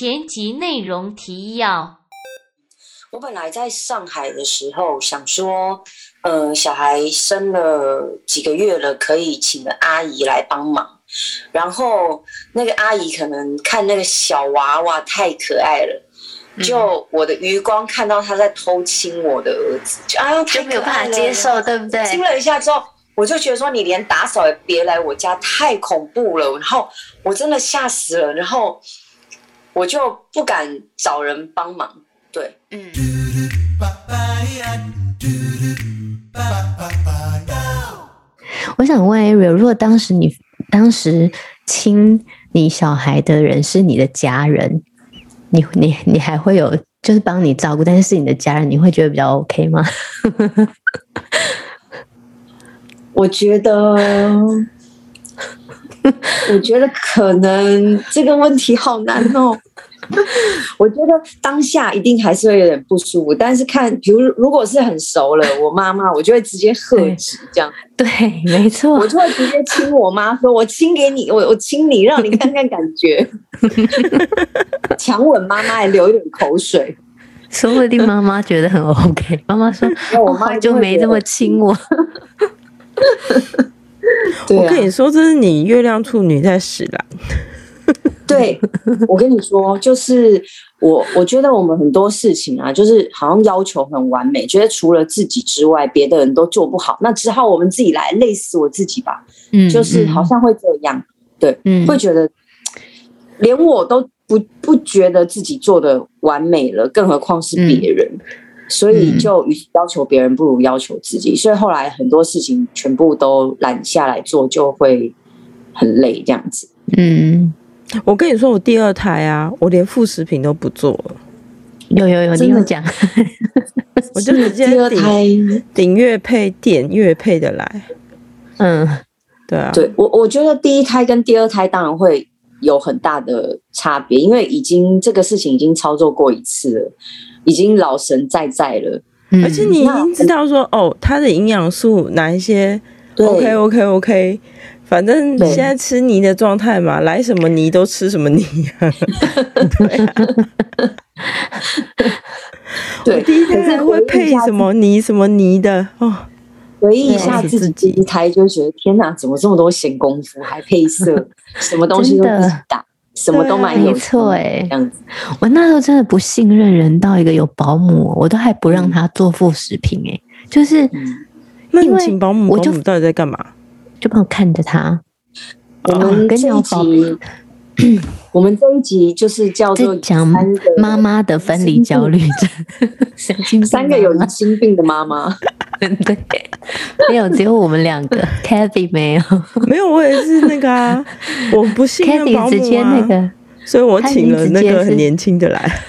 前集内容提要：我本来在上海的时候想说，呃，小孩生了几个月了，可以请个阿姨来帮忙。然后那个阿姨可能看那个小娃娃太可爱了，就我的余光看到她在偷亲我的儿子，就啊，就没有办法接受，对不对？亲了一下之后。我就觉得说，你连打扫也别来我家，太恐怖了。然后我真的吓死了，然后我就不敢找人帮忙。对，嗯。我想问 Ariel，如果当时你当时亲你小孩的人是你的家人，你你你还会有就是帮你照顾，但是是你的家人，你会觉得比较 OK 吗？我觉得，我觉得可能这个问题好难哦。我觉得当下一定还是会有点不舒服，但是看，比如如果是很熟了，我妈妈，我就会直接喝止这样。对，没错，我就会直接亲我妈，说我亲给你，我我亲你，让你看看感觉。强吻妈妈，还流一点口水，说不定妈妈觉得很 OK。妈妈说，我妈就没这么亲我。我跟你说，这是你月亮处女在使然。对，我跟你说，就是我，我觉得我们很多事情啊，就是好像要求很完美，觉得除了自己之外，别的人都做不好，那只好我们自己来，累死我自己吧。嗯，就是好像会这样，对，嗯，会觉得连我都不不觉得自己做的完美了，更何况是别人。嗯所以就与其要求别人，不如要求自己。所以后来很多事情全部都揽下来做，就会很累这样子。嗯，我跟你说，我第二胎啊，我连副食品都不做了。有有有，你有讲，我就直接第二胎顶月配点月配的来。嗯，对啊，对我我觉得第一胎跟第二胎当然会有很大的差别，因为已经这个事情已经操作过一次了。已经老神在在了，而且你已经知道说哦，它的营养素哪一些？OK OK OK，反正现在吃泥的状态嘛，来什么泥都吃什么泥啊。对，我第一胎会配什么泥什么泥的哦。回忆一下自己第一胎，就觉得天哪，怎么这么多闲工夫，还配色，什么东西都不打。什么都蛮有错哎，这样子。我那时候真的不信任人到一个有保姆，我都还不让他做副食品哎，就是，因为请保姆，我就到底在干嘛？就帮我看着他。我们这一集，我们这一集就是叫做讲妈妈的分离焦虑症，三个有疑心病的妈妈。对，没有，只有我们两个。Kathy 没有，没有，我也是那个啊，我不信任保姆啊，Kathy 直接那个，所以我请了那个很年轻的来。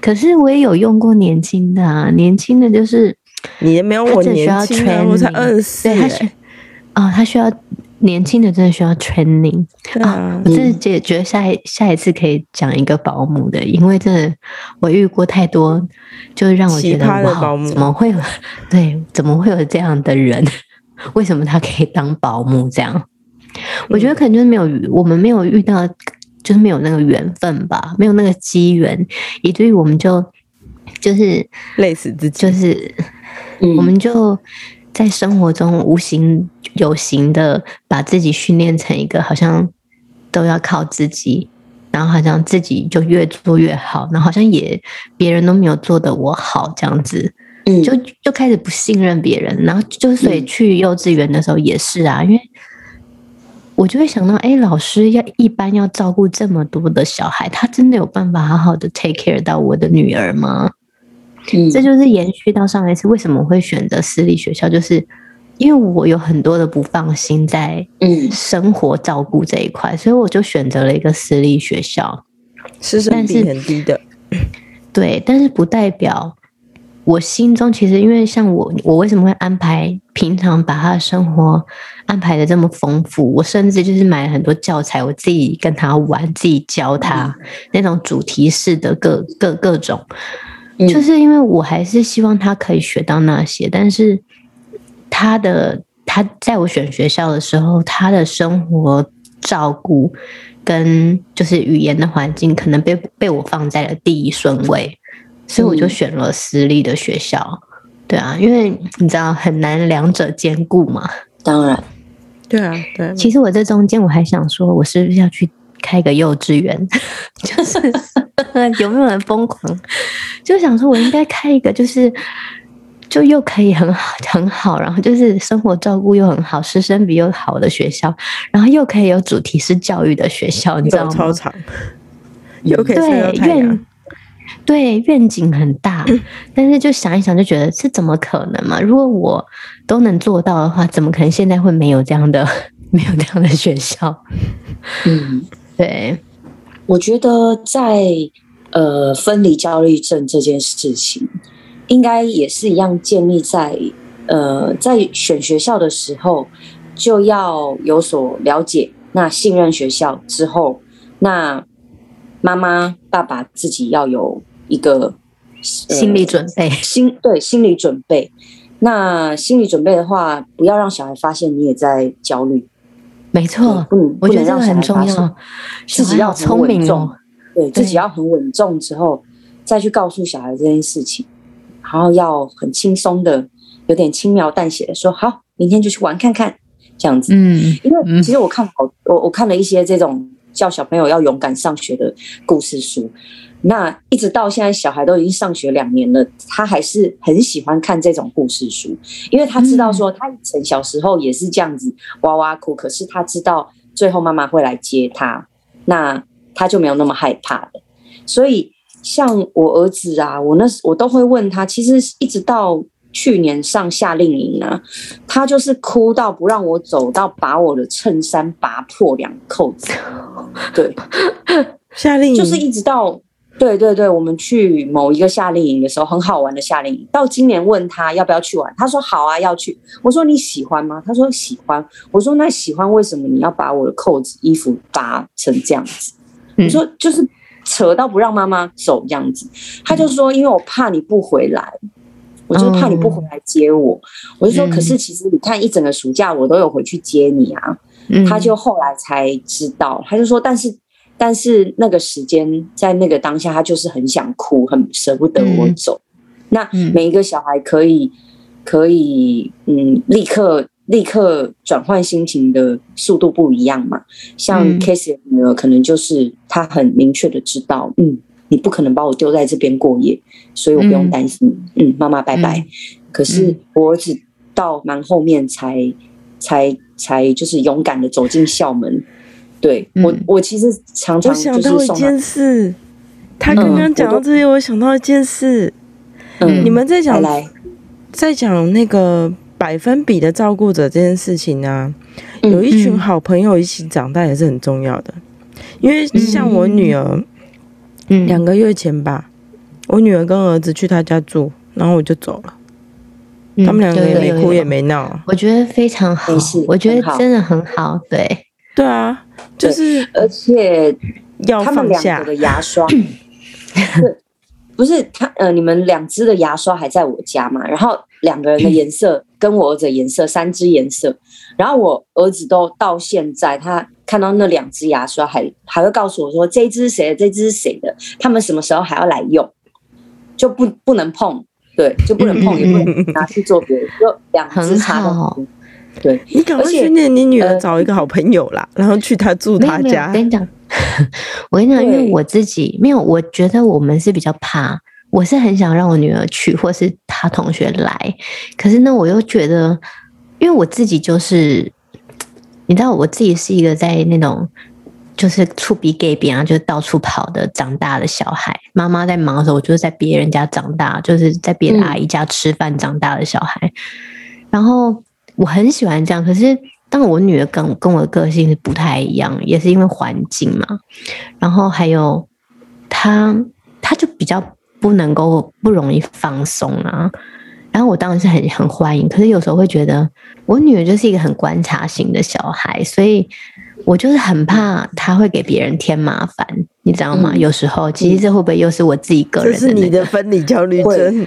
可是我也有用过年轻的啊，年轻的就是你没有我年轻啊，我才二十四，他需哦，他需要。年轻的真的需要 training 啊，啊！我真的觉觉得下一下一次可以讲一个保姆的，因为真的我遇过太多，就是让我觉得哇，怎么会有 对？怎么会有这样的人？为什么他可以当保姆？这样，我觉得可能就是没有我们没有遇到，就是没有那个缘分吧，没有那个机缘，以至于我们就就是累死自己，就是我们就。在生活中无形有形的把自己训练成一个好像都要靠自己，然后好像自己就越做越好，然后好像也别人都没有做的我好这样子，嗯，就就开始不信任别人，然后就所以去幼稚园的时候也是啊，因为我就会想到，哎，老师要一般要照顾这么多的小孩，他真的有办法好好的 take care 到我的女儿吗？嗯，这就是延续到上一次为什么会选择私立学校，就是因为我有很多的不放心在嗯生活照顾这一块，所以我就选择了一个私立学校，师生比很低的，对，但是不代表我心中其实因为像我，我为什么会安排平常把他的生活安排的这么丰富？我甚至就是买了很多教材，我自己跟他玩，自己教他那种主题式的各各各种。就是因为我还是希望他可以学到那些，但是他的他在我选学校的时候，他的生活照顾跟就是语言的环境，可能被被我放在了第一顺位，所以我就选了私立的学校。嗯、对啊，因为你知道很难两者兼顾嘛。当然，对啊，对。其实我这中间我还想说，我是不是要去开个幼稚园？就是 有没有人疯狂？就想说我应该开一个，就是。就又可以很好很好，然后就是生活照顾又很好，师生比又好的学校，然后又可以有主题式教育的学校，你知道吗？操场，又可以对愿对愿景很大，但是就想一想就觉得这怎么可能嘛？如果我都能做到的话，怎么可能现在会没有这样的没有这样的学校？嗯，对，我觉得在呃分离焦虑症这件事情。应该也是一样，建立在呃，在选学校的时候就要有所了解，那信任学校之后，那妈妈爸爸自己要有一个、呃、心理准备，心对心理准备。那心理准备的话，不要让小孩发现你也在焦虑。没错，嗯，我觉得这个很重要，自己要聪明哦，对自己要很稳重之后，再去告诉小孩这件事情。然后要很轻松的，有点轻描淡写的说：“好，明天就去玩看看。”这样子，嗯，因为其实我看好，我我看了一些这种叫小朋友要勇敢上学的故事书，那一直到现在，小孩都已经上学两年了，他还是很喜欢看这种故事书，因为他知道说他以前小时候也是这样子哇哇哭，可是他知道最后妈妈会来接他，那他就没有那么害怕了，所以。像我儿子啊，我那时我都会问他，其实一直到去年上夏令营呢，他就是哭到不让我走到把我的衬衫拔破两扣子。对，夏令营就是一直到对对对，我们去某一个夏令营的时候，很好玩的夏令营。到今年问他要不要去玩，他说好啊，要去。我说你喜欢吗？他说喜欢。我说那喜欢为什么你要把我的扣子衣服拔成这样子？我说就是。扯到不让妈妈走这样子，他就说：“因为我怕你不回来，我就怕你不回来接我。”我就说：“可是其实你看，一整个暑假我都有回去接你啊。”他就后来才知道，他就说：“但是，但是那个时间在那个当下，他就是很想哭，很舍不得我走。那每一个小孩可以，可以，嗯，立刻。”立刻转换心情的速度不一样嘛？像 Casey 的女儿，可能就是她很明确的知道，嗯，你不可能把我丢在这边过夜，所以我不用担心。嗯，妈妈拜拜。嗯、可是我儿子到蛮后面才才才就是勇敢的走进校门。对、嗯、我，我其实常常就是想到一件事，他刚刚讲到这些，我想到一件事。嗯，你们在讲来，在讲那个。百分比的照顾者这件事情呢，有一群好朋友一起长大也是很重要的。因为像我女儿，两个月前吧，我女儿跟儿子去他家住，然后我就走了。他们两个也没哭也没闹，我觉得非常好，我觉得真的很好。对，对啊，就是而且要放下的牙刷。不是他呃，你们两只的牙刷还在我家嘛？然后两个人的颜色跟我儿子颜色，三只颜色。然后我儿子都到现在，他看到那两只牙刷还还会告诉我说，这只是谁的，这只是谁的？他们什么时候还要来用？就不不能碰，对，就不能碰，也不能拿去做别的，就两只插好。对，你赶快训练你女儿找一个好朋友啦，然后去她住她家。我跟你讲，因为我自己没有，我觉得我们是比较怕。我是很想让我女儿去，或是她同学来，可是呢，我又觉得，因为我自己就是，你知道，我自己是一个在那种就是厝边隔壁啊，就是到处跑的长大的小孩。妈妈在忙的时候，我就是在别人家长大，就是在别的阿姨家吃饭长大的小孩。然后我很喜欢这样，可是。当我女儿跟跟我的个性是不太一样，也是因为环境嘛，然后还有她，她就比较不能够不容易放松啊。然后我当然是很很欢迎，可是有时候会觉得我女儿就是一个很观察型的小孩，所以我就是很怕她会给别人添麻烦，你知道吗？嗯、有时候其实这会不会又是我自己个人的、那个？这是你的分离焦虑症。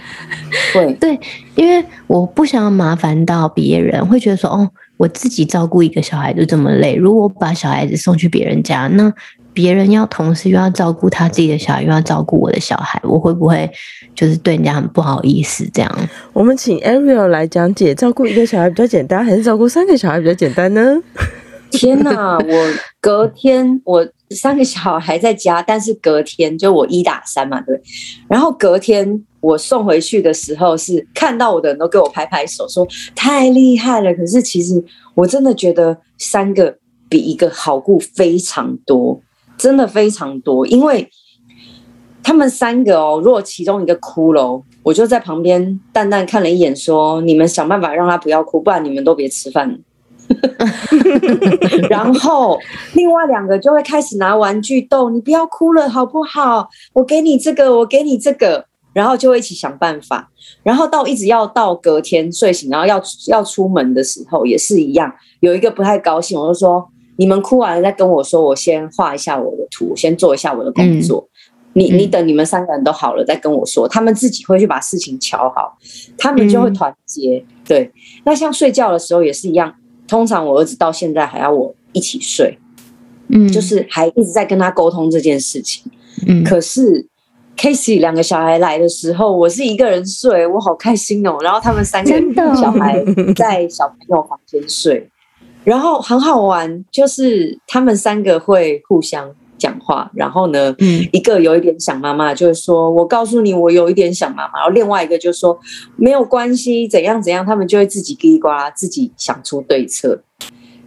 对对，因为我不想要麻烦到别人，会觉得说哦。我自己照顾一个小孩就这么累，如果我把小孩子送去别人家，那别人要同时又要照顾他自己的小孩，又要照顾我的小孩，我会不会就是对人家很不好意思？这样，我们请 Ariel 来讲解，照顾一个小孩比较简单，还是照顾三个小孩比较简单呢？天哪！我隔天我三个小孩在家，但是隔天就我一打三嘛，对。然后隔天我送回去的时候，是看到我的人都给我拍拍手，说太厉害了。可是其实我真的觉得三个比一个好顾非常多，真的非常多。因为他们三个哦，如果其中一个哭了，我就在旁边淡淡看了一眼，说：“你们想办法让他不要哭，不然你们都别吃饭。”然后另外两个就会开始拿玩具逗你，不要哭了好不好？我给你这个，我给你这个，然后就会一起想办法。然后到一直要到隔天睡醒，然后要要出门的时候也是一样。有一个不太高兴，我就说：你们哭完了再跟我说，我先画一下我的图，先做一下我的工作。嗯、你你等你们三个人都好了再跟我说，他们自己会去把事情瞧好，他们就会团结。嗯、对，那像睡觉的时候也是一样。通常我儿子到现在还要我一起睡，嗯，就是还一直在跟他沟通这件事情，嗯。可是 Casey 两个小孩来的时候，我是一个人睡，我好开心哦。然后他们三个小孩在小朋友房间睡，然后很好玩，就是他们三个会互相讲话。然后呢，嗯，一个有一点想妈妈，就是说我告诉你，我有一点想妈妈。然后另外一个就说没有关系，怎样怎样，他们就会自己叽里呱啦，自己想出对策。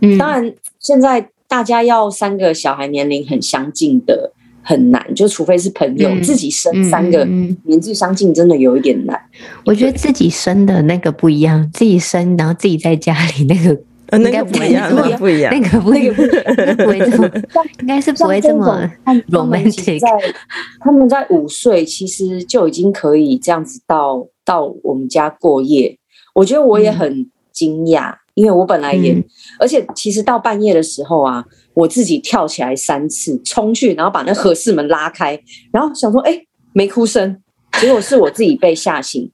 嗯，当然现在大家要三个小孩年龄很相近的很难，就除非是朋友，嗯，自己生三个年纪相近，真的有一点难。我觉得自己生的那个不一样，自己生然后自己在家里那个。呃，那个不一样，那个不一样，那个不一样，不会这么，应该是不会这么 romantic。在他们在五岁，其实就已经可以这样子到到我们家过夜。我觉得我也很惊讶，嗯、因为我本来也，嗯、而且其实到半夜的时候啊，我自己跳起来三次，冲去，然后把那合适门拉开，然后想说，哎、欸，没哭声，结果是我自己被吓醒。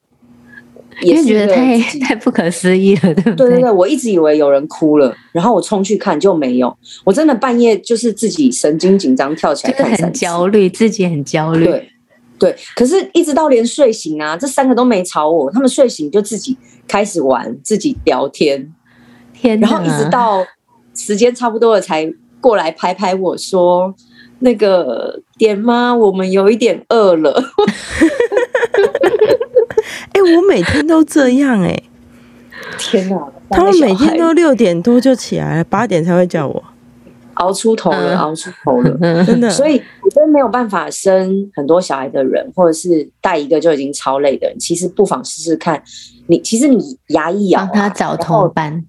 也是觉得太太不可思议了，对不对？对对对，我一直以为有人哭了，然后我冲去看就没有。我真的半夜就是自己神经紧张跳起来看，很焦虑，自己很焦虑。对对，可是一直到连睡醒啊，这三个都没吵我，他们睡醒就自己开始玩，自己聊天。天，然后一直到时间差不多了才过来拍拍我说：“那个点妈，我们有一点饿了。”哎、欸，我每天都这样哎、欸！天哪，他们每天都六点多就起来了，八点才会叫我。熬出头了，熬出头了，真的。所以我觉得没有办法生很多小孩的人，或者是带一个就已经超累的人，其实不妨试试看。你其实你牙一咬、啊，帮他找同班。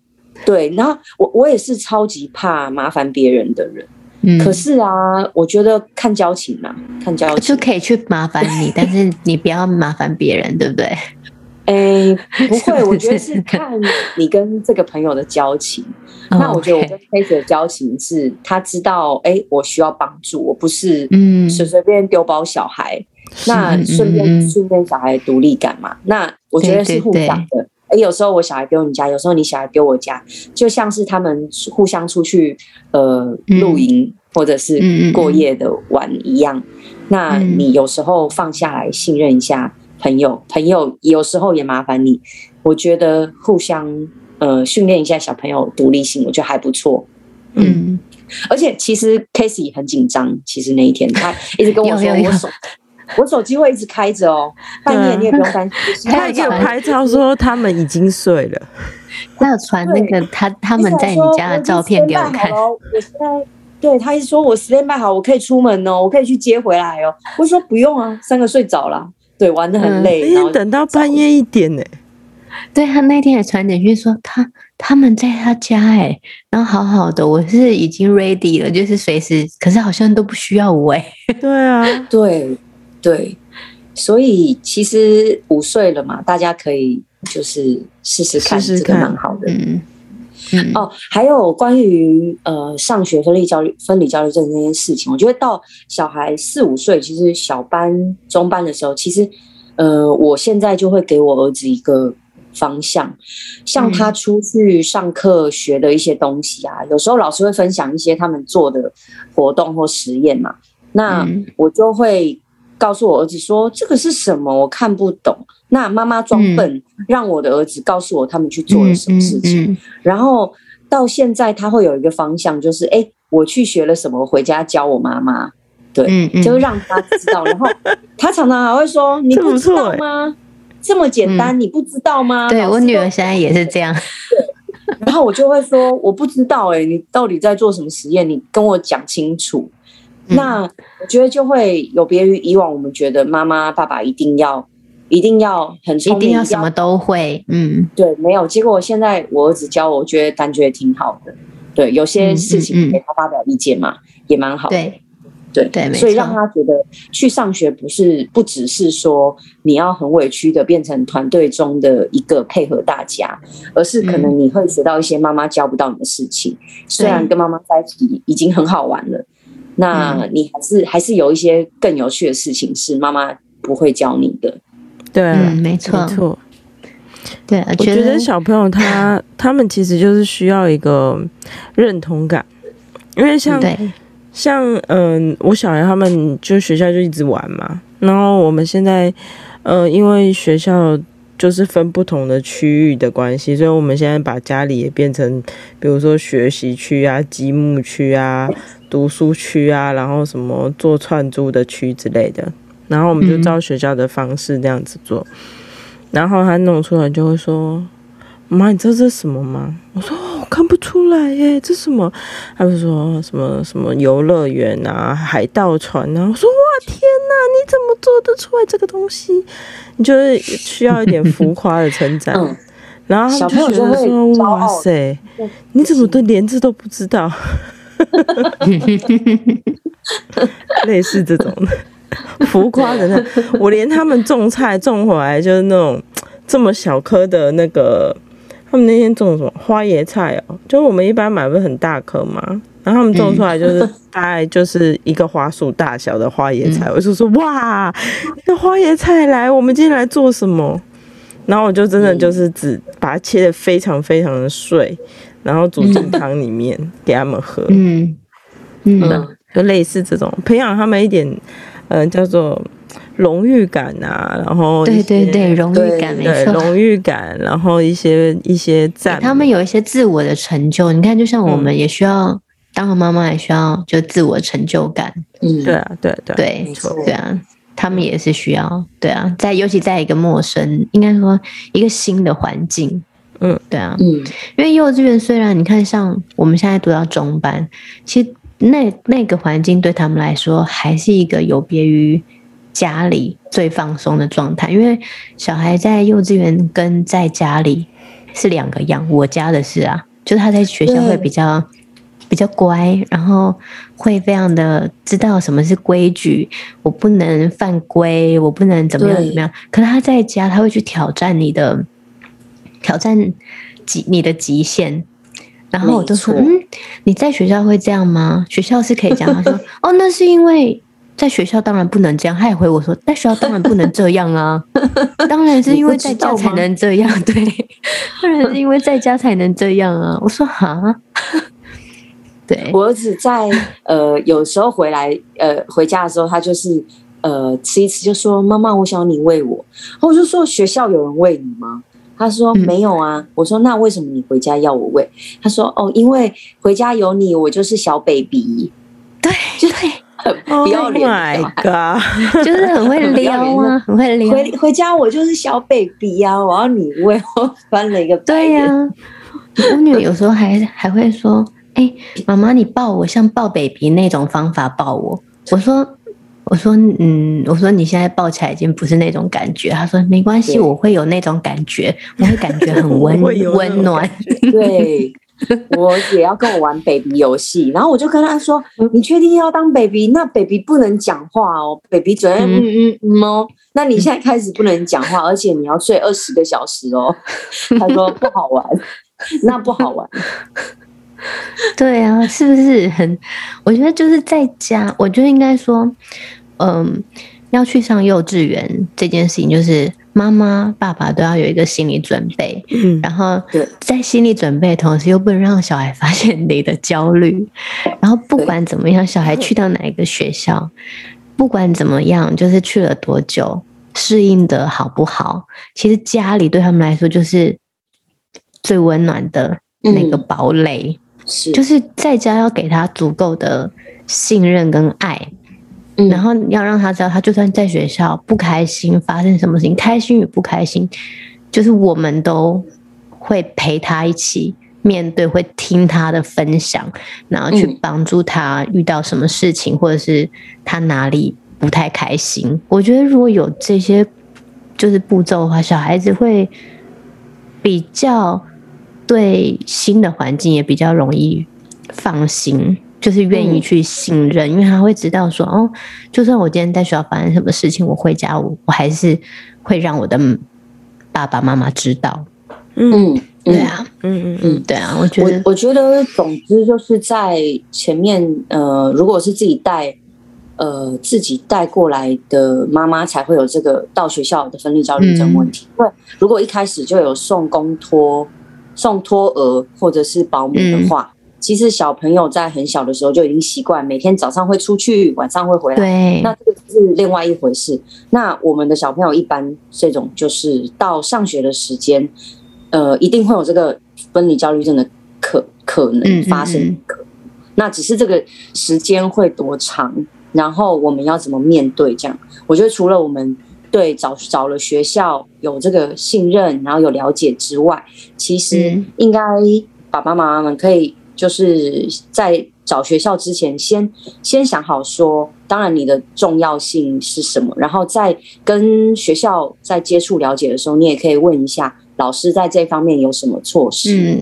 对，然后我我也是超级怕麻烦别人的人。嗯，可是啊，我觉得看交情嘛，看交情就可以去麻烦你，但是你不要麻烦别人，对不对？哎、欸，不会，我觉得是看你跟这个朋友的交情。那我觉得我跟 Casey 的交情是，他知道，哎、欸，我需要帮助，我不是嗯随随便丢包小孩，嗯、那顺便训练小孩独立感嘛。那我觉得是互相的。有时候我小孩丢你家，有时候你小孩丢我家，就像是他们互相出去呃露营或者是过夜的玩一样。那你有时候放下来信任一下朋友，朋友有时候也麻烦你。我觉得互相呃训练一下小朋友独立性，我觉得还不错。嗯，而且其实 Casey 很紧张，其实那一天他一直跟我说我手。我手机会一直开着哦，半夜你也不用担心。他有拍照说他们已经睡了，他有传那个他他们在你家的照片给我看。我现在对他一直说我 stand by 好，我可以出门哦，我可以去接回来哦。我说不用啊，三个睡着了，对，玩的很累，然后等到半夜一点呢。对，他那天也传简讯说他他们在他家哎，然后好好的，我是已经 ready 了，就是随时，可是好像都不需要我哎。对啊，对。对，所以其实五岁了嘛，大家可以就是试试看，这个蛮好的。嗯嗯。哦，还有关于呃上学分离焦虑、分离焦虑症这件事情，我觉得到小孩四五岁，其实小班、中班的时候，其实呃，我现在就会给我儿子一个方向。像他出去上课学的一些东西啊，有时候老师会分享一些他们做的活动或实验嘛，那我就会告诉我儿子说：“这个是什么？我看不懂。”那妈妈装笨，让我的儿子告诉我他们去做了什么事情，然后到现在他会有一个方向，就是哎，我去学了什么，回家教我妈妈。对，就让他知道，然后他常常还会说：“你不知道吗？这么简单，你不知道吗？”对，我女儿现在也是这样。对，然后我就会说：“我不知道，哎，你到底在做什么实验？你跟我讲清楚。”那我觉得就会有别于以往，我们觉得妈妈爸爸一定要一定要很聪明，一定要什么都会。嗯，对，没有。结果现在我儿子教我，我觉得感觉挺好的。对，有些事情给他发表意见嘛，也蛮好的。对。对对，所以让他觉得去上学不是不只是说你要很委屈的变成团队中的一个配合大家，而是可能你会学到一些妈妈教不到你的事情。虽然跟妈妈在一起已经很好玩了，那你还是还是有一些更有趣的事情是妈妈不会教你的。对，没错，没错。对，我觉得小朋友他 他们其实就是需要一个认同感，因为像。像嗯、呃，我小孩他们就学校就一直玩嘛，然后我们现在，呃，因为学校就是分不同的区域的关系，所以我们现在把家里也变成，比如说学习区啊、积木区啊、读书区啊，然后什么做串珠的区之类的，然后我们就照学校的方式这样子做，嗯、然后他弄出来就会说。妈，你知道这是什么吗？我说我看不出来耶，这什么？他们说什么什么游乐园啊，海盗船啊。我说哇天哪，你怎么做得出来这个东西？你就是需要一点浮夸的称赞。嗯、然后他们就觉得说哇塞，你怎么都连字都不知道？类似这种的浮夸的那，我连他们种菜种回来就是那种这么小颗的那个。他们那天种什么花椰菜哦？就是我们一般买不是很大颗嘛，然后他们种出来就是 大概就是一个花束大小的花椰菜。嗯、我就说哇，那花椰菜来，我们今天来做什么？然后我就真的就是只把它切的非常非常的碎，然后煮进汤里面、嗯、给他们喝。嗯嗯，就类似这种培养他们一点，嗯、呃，叫做。荣誉感啊，然后对对对，荣誉感没错，荣誉感，然后一些一些赞，他们有一些自我的成就。你看，就像我们也需要、嗯、当个妈妈，也需要就自我成就感。嗯，对啊，对对对，没错，对啊，他们也是需要。对啊，在尤其在一个陌生，应该说一个新的环境。嗯，对啊，嗯，因为幼稚园虽然你看，像我们现在读到中班，其实那那个环境对他们来说还是一个有别于。家里最放松的状态，因为小孩在幼稚园跟在家里是两个样。我家的是啊，就是他在学校会比较比较乖，然后会非常的知道什么是规矩，我不能犯规，我不能怎么样怎么样。可是他在家，他会去挑战你的挑战极你的极限。然后我就说，嗯，你在学校会这样吗？学校是可以这样。他说，哦，那是因为。在学校当然不能这样，他也回我说，在学校当然不能这样啊，当然是因为在家才能这样，对，当然是因为在家才能这样啊。我说哈，对，我儿子在呃有时候回来呃回家的时候，他就是呃吃一吃就说妈妈，我想你喂我，然后我就说学校有人喂你吗？他说没有啊，嗯、我说那为什么你回家要我喂？他说哦，因为回家有你，我就是小 baby，对，就对。不要脸，oh、就是很会撩啊，很会撩。回回家我就是小 baby 呀、啊，我要你喂我翻了一个。对呀、啊，我女儿有时候还还会说：“哎、欸，妈妈，你抱我像抱 baby 那种方法抱我。”我说：“我说，嗯，我说你现在抱起来已经不是那种感觉。”她说：“没关系，我会有那种感觉，我会感觉很温温暖。”对。我也要跟我玩 baby 游戏，然后我就跟他说：“你确定要当 baby？那 baby 不能讲话哦，baby 只能嗯嗯嗯哦。那你现在开始不能讲话，而且你要睡二十个小时哦。”他说：“不好玩，那不好玩。”对啊，是不是很？我觉得就是在家，我觉得应该说，嗯，要去上幼稚园这件事情，就是妈妈、爸爸都要有一个心理准备，嗯，然后在心理准备的同时，又不能让小孩发现你的焦虑。然后不管怎么样，小孩去到哪一个学校，不管怎么样，就是去了多久，适应的好不好，其实家里对他们来说就是最温暖的那个堡垒。是，就是在家要给他足够的信任跟爱。嗯，然后要让他知道，他就算在学校不开心，发生什么事情，开心与不开心，就是我们都会陪他一起面对，会听他的分享，然后去帮助他遇到什么事情，或者是他哪里不太开心。我觉得如果有这些就是步骤的话，小孩子会比较对新的环境也比较容易放心。就是愿意去信任，嗯，因为他会知道说，哦，就算我今天在学校发生什么事情，我回家我我还是会让我的爸爸妈妈知道。嗯，对啊，嗯嗯嗯，对啊，我觉得，我我觉得，总之就是在前面，呃，如果是自己带，呃，自己带过来的妈妈才会有这个到学校的分离焦虑症问题。因为如果一开始就有送公托、送托儿或者是保姆的话。嗯其实小朋友在很小的时候就已经习惯每天早上会出去，晚上会回来。对，那这个是另外一回事。那我们的小朋友一般这种就是到上学的时间，呃，一定会有这个分离焦虑症的可可能发生。嗯嗯嗯。那只是这个时间会多长，然后我们要怎么面对？这样，我觉得除了我们对找找了学校有这个信任，然后有了解之外，其实应该爸爸妈妈们可以。就是在找学校之前先，先先想好说，当然你的重要性是什么，然后在跟学校在接触了解的时候，你也可以问一下老师在这方面有什么措施。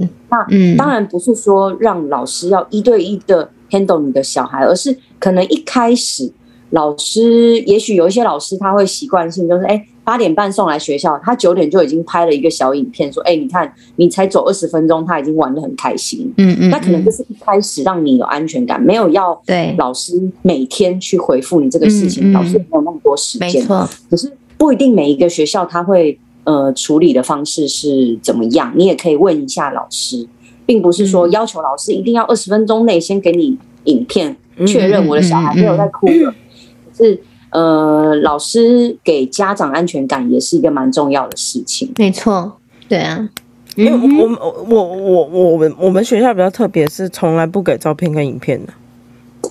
嗯，那当然不是说让老师要一对一的 handle 你的小孩，而是可能一开始老师，也许有一些老师他会习惯性就是哎。八点半送来学校，他九点就已经拍了一个小影片，说：“哎、欸，你看，你才走二十分钟，他已经玩得很开心。”嗯嗯，那可能就是一开始让你有安全感，没有要对。老师每天去回复你这个事情，老师没有那么多时间。没错，可是不一定每一个学校他会呃处理的方式是怎么样，你也可以问一下老师，并不是说要求老师一定要二十分钟内先给你影片确认我的小孩没有在哭了，可是。呃，老师给家长安全感也是一个蛮重要的事情。没错，对啊，因为我我我我我们我们学校比较特别，是从来不给照片跟影片的。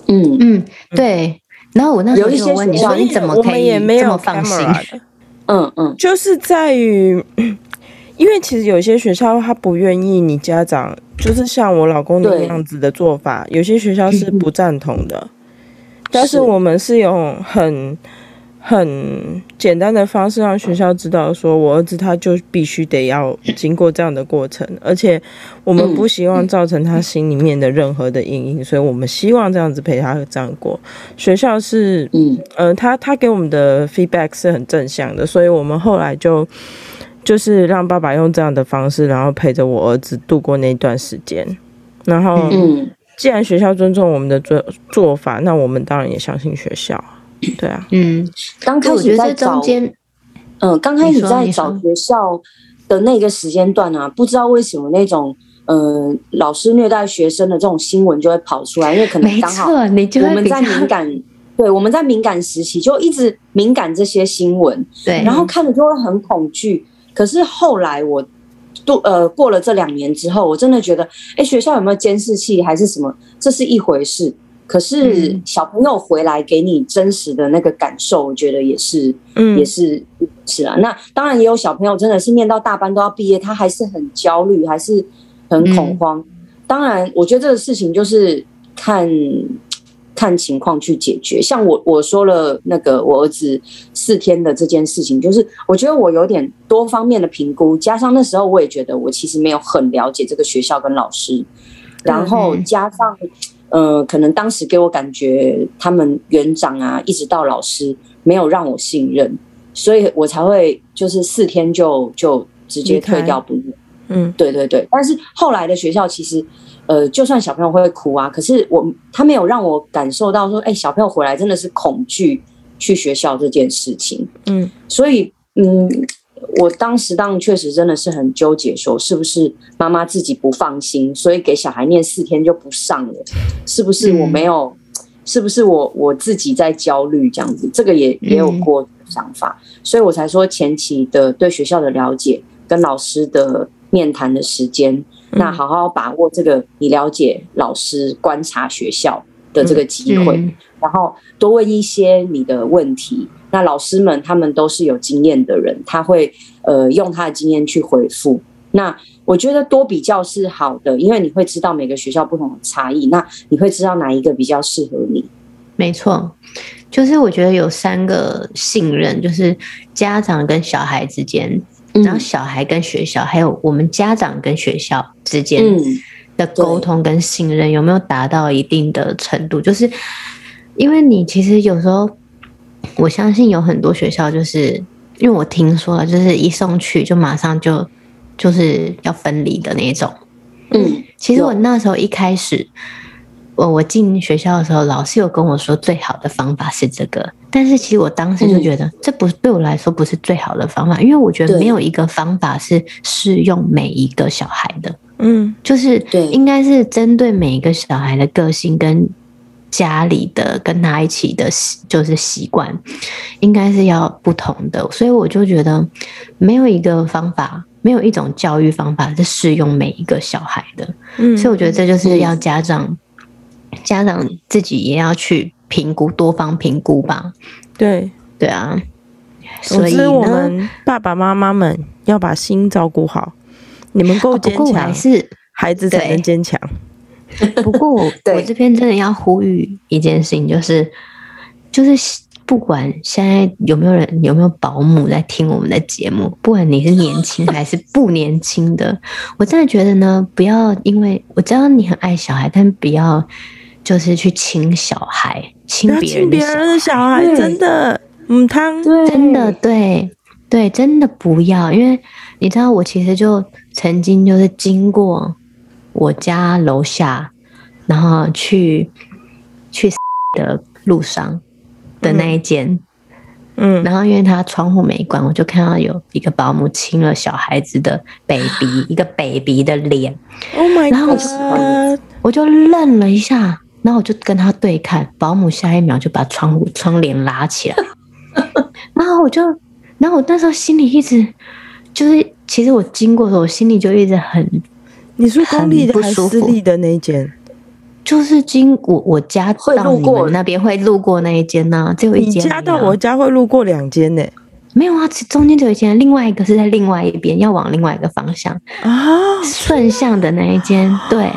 嗯嗯，对。然后我那时候就问你说，你怎么可以这么放心？嗯嗯，就是在于，因为其实有些学校他不愿意你家长，就是像我老公那样子的做法，有些学校是不赞同的。但是我们是用很很简单的方式让学校知道，说我儿子他就必须得要经过这样的过程，而且我们不希望造成他心里面的任何的阴影，所以我们希望这样子陪他这样过。学校是，嗯，呃，他他给我们的 feedback 是很正向的，所以我们后来就就是让爸爸用这样的方式，然后陪着我儿子度过那段时间，然后，嗯。既然学校尊重我们的做做法，那我们当然也相信学校。对啊，嗯，刚开始在中间，嗯，刚开始在找学校的那个时间段啊，不知道为什么那种嗯、呃、老师虐待学生的这种新闻就会跑出来，因为可能刚好我们在敏感，对，我们在敏感时期就一直敏感这些新闻，对，然后看了就会很恐惧。可是后来我。都呃过了这两年之后，我真的觉得，哎，学校有没有监视器还是什么，这是一回事。可是小朋友回来给你真实的那个感受，我觉得也是，嗯，也是是啊。那当然也有小朋友真的是念到大班都要毕业，他还是很焦虑，还是很恐慌。嗯、当然，我觉得这个事情就是看。看情况去解决。像我我说了那个我儿子四天的这件事情，就是我觉得我有点多方面的评估，加上那时候我也觉得我其实没有很了解这个学校跟老师，然后加上呃，可能当时给我感觉他们园长啊，一直到老师没有让我信任，所以我才会就是四天就就直接退掉不念。嗯，对对对。但是后来的学校其实。呃，就算小朋友会哭啊，可是我他没有让我感受到说，哎、欸，小朋友回来真的是恐惧去学校这件事情。嗯，所以嗯，我当时当然确实真的是很纠结，说是不是妈妈自己不放心，所以给小孩念四天就不上了，是不是我没有，嗯、是不是我我自己在焦虑这样子？这个也也有过想法，嗯、所以我才说前期的对学校的了解跟老师的面谈的时间，嗯、那好好把握这个你了解老师观察学校的这个机会，嗯嗯、然后多问一些你的问题。那老师们他们都是有经验的人，他会呃用他的经验去回复。那我觉得多比较是好的，因为你会知道每个学校不同的差异，那你会知道哪一个比较适合你。没错，就是我觉得有三个信任，就是家长跟小孩之间，然后小孩跟学校，还有我们家长跟学校之间的沟通跟信任有没有达到一定的程度？就是因为你其实有时候。我相信有很多学校，就是因为我听说了，就是一送去就马上就就是要分离的那种。嗯，其实我那时候一开始，我我进学校的时候，老师有跟我说最好的方法是这个，但是其实我当时就觉得这不对我来说不是最好的方法，因为我觉得没有一个方法是适用每一个小孩的。嗯，就是对，应该是针对每一个小孩的个性跟。家里的跟他一起的，就是习惯，应该是要不同的，所以我就觉得没有一个方法，没有一种教育方法是适用每一个小孩的。嗯，所以我觉得这就是要家长，嗯、家长自己也要去评估，多方评估吧。对，对啊。所以我们爸爸妈妈们要把心照顾好，你们够坚强，还是孩子才能坚强。不过我 我这边真的要呼吁一件事情，就是就是不管现在有没有人有没有保姆在听我们的节目，不管你是年轻还是不年轻的，我真的觉得呢，不要因为我知道你很爱小孩，但不要就是去亲小孩，亲别人，的小孩，真的，嗯，他真的对。对，真的不要，因为你知道，我其实就曾经就是经过。我家楼下，然后去去 的路上的那一间，嗯，然后因为他窗户没关，我就看到有一个保姆亲了小孩子的 baby，一个 baby 的脸，Oh my God，然后我，我就愣了一下，然后我就跟他对看，保姆下一秒就把窗户窗帘拉起来，然后我就，然后我那时候心里一直就是，其实我经过的时候，我心里就一直很。你是公立的还是私立的那一间？就是经我我家到路过那边会路过那一间呢、啊，只有一间、啊。你家到我家会路过两间呢？没有啊，中间只有一间，另外一个是在另外一边，要往另外一个方向啊，顺向的那一间。对，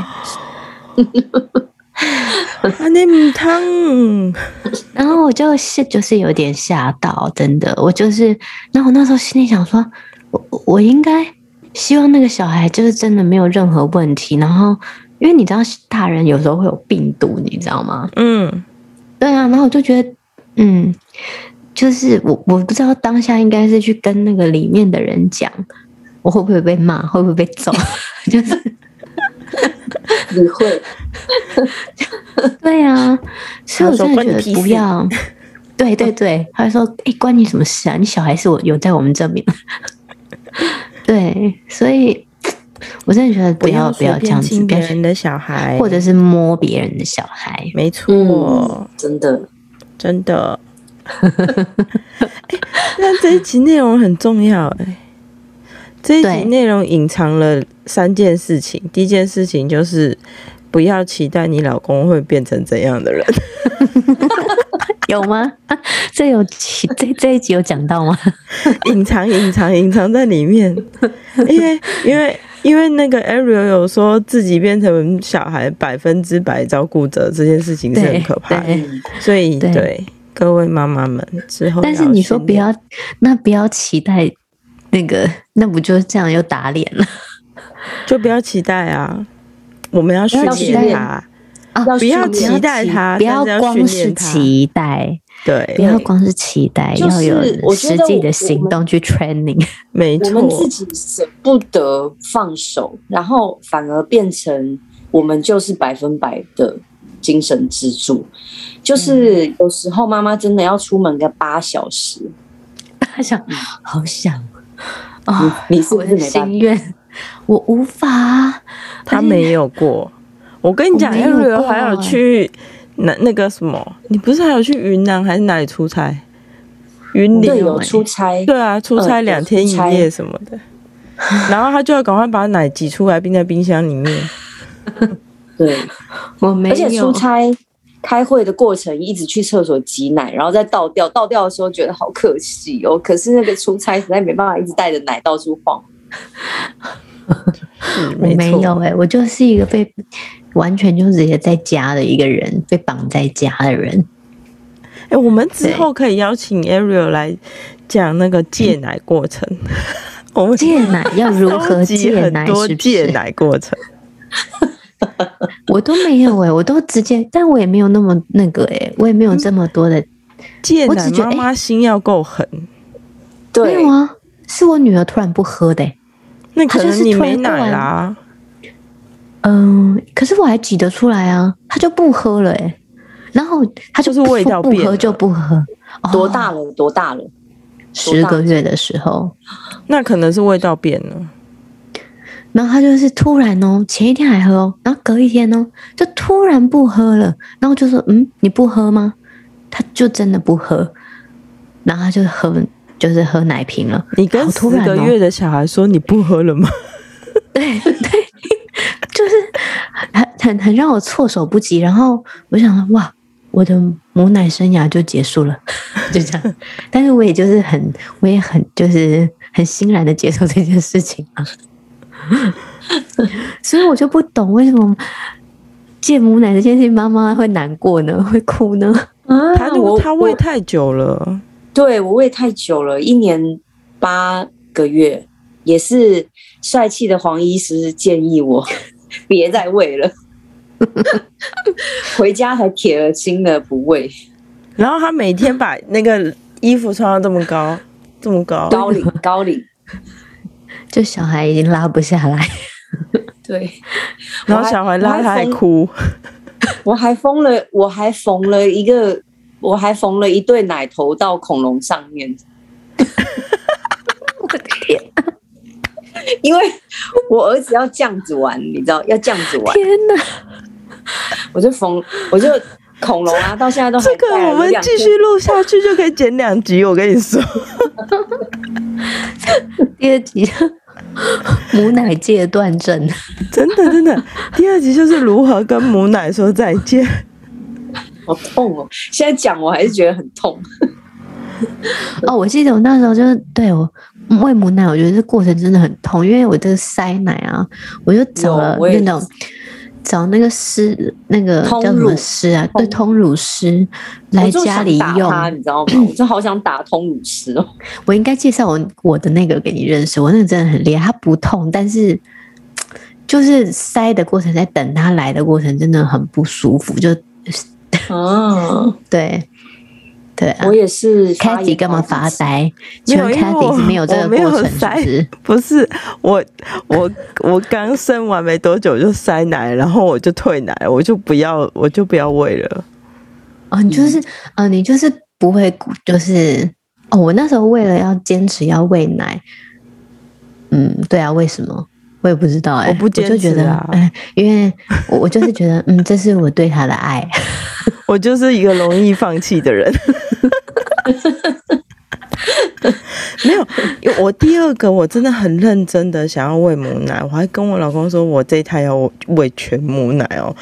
啊，那米汤。然后我就是就是有点吓到，真的，我就是，然后我那时候心里想说，我我应该。希望那个小孩就是真的没有任何问题，然后因为你知道大人有时候会有病毒，你知道吗？嗯，对啊，然后我就觉得，嗯，就是我我不知道当下应该是去跟那个里面的人讲，我会不会被骂，会不会被揍？就是你会，对啊，所以我真的觉得不要，对对对，他就说，哎、欸，关你什么事啊？你小孩是我有在我们这边。对，所以我真的觉得不要不要这样子，别人的小孩，或者是摸别人的小孩，没错、嗯，真的真的。那这一集内容很重要哎，这一集内容隐藏了三件事情。第一件事情就是不要期待你老公会变成怎样的人。有吗？这有这这一集有讲到吗？隐藏隐藏隐藏在里面，因为因为因为那个 Ariel 有说自己变成小孩百分之百照顾者这件事情是很可怕的，所以对，对各位妈妈们之后，但是你说不要，那不要期待那个，那不就是这样又打脸了？就不要期待啊！我们要训练他。啊！不要期待他，不要光是期待，对，不要光是期待，要有实际的行动去 training。没错，我们自己舍不得放手，然后反而变成我们就是百分百的精神支柱。就是有时候妈妈真的要出门个八小时，八小时，好想，哦，你是不是我的心愿？我无法。他没有过。我跟你讲，Ariel 还有去那那个什么？你不是还有去云南还是哪里出差？云林有出差。对啊，出差两天一夜什么的。然后他就要赶快把奶挤出来，冰在冰箱里面。对，我没有。而且出差开会的过程，一直去厕所挤奶，然后再倒掉。倒掉的时候觉得好可惜哦。可是那个出差实在没办法一直带着奶到处晃。我没有哎、欸，我就是一个被完全就直接在家的一个人，被绑在家的人。哎、欸，我们之后可以邀请 Ariel 来讲那个戒奶过程。我们戒奶要如何 戒奶？多戒奶过程，我都没有哎、欸，我都直接，但我也没有那么那个哎、欸，我也没有这么多的戒奶。妈妈心要够狠，对，没有啊，是我女儿突然不喝的、欸，那可能你没奶啦。嗯，可是我还挤得出来啊，她就不喝了哎、欸，然后她就，就是味道变，不喝就不喝，多大了？多大了？十个月的时候，那可能是味道变了。然后他就是突然哦，前一天还喝哦，然后隔一天哦，就突然不喝了。然后就说：“嗯，你不喝吗？”他就真的不喝，然后他就喝，就是喝奶瓶了。你跟十个月的小孩说你不喝了吗？对对，就是很很很让我措手不及。然后我想哇。我的母奶生涯就结束了，就这样。但是我也就是很，我也很就是很欣然的接受这件事情啊。所以我就不懂为什么戒母奶这件事情，妈妈会难过呢，会哭呢？啊，他他喂太久了，对我喂太久了，一年八个月，也是帅气的黄医师建议我 别再喂了。回家还铁了心的不喂，然后他每天把那个衣服穿到这么高，这么高。高领高领，就小孩已经拉不下来。对，然后小孩拉他还哭，我还缝了，我还缝了一个，我还缝了一对奶头到恐龙上面。我的天！因为我儿子要这样子玩，你知道，要这样子玩。天哪！我就缝，我就恐龙啊，到现在都。这个我们继续录下去就可以剪两集，我跟你说。第二集 母奶戒断症，真的真的，第二集就是如何跟母奶说再见。好痛哦！现在讲我还是觉得很痛。哦，我记得我那时候就是对我喂母奶，我觉得这过程真的很痛，因为我这个塞奶啊，我就找了那种。找那个师，那个叫什么师啊？对，通乳师来家里用，你知道吗？我就好想打通乳师哦。我应该介绍我我的那个给你认识，我那个真的很厉害，它不痛，但是 就是塞的过程，在等它来的过程真的很不舒服，就嗯，对。对、啊，我也是。Cathy 干嘛发呆？因为 Cathy 是没有这个过程是不是？不是我，我 我刚生完没多久就塞奶，然后我就退奶，我就不要，我就不要喂了。哦，你就是，嗯、呃，你就是不会，就是哦。我那时候为了要坚持要喂奶，嗯，对啊，为什么？我也不知道哎、欸，我不坚持啊，我就觉得，哎，因为我我就是觉得，嗯，这是我对他的爱。我就是一个容易放弃的人。没有，我第二个我真的很认真的想要喂母奶，我还跟我老公说，我这一胎要喂全母奶哦。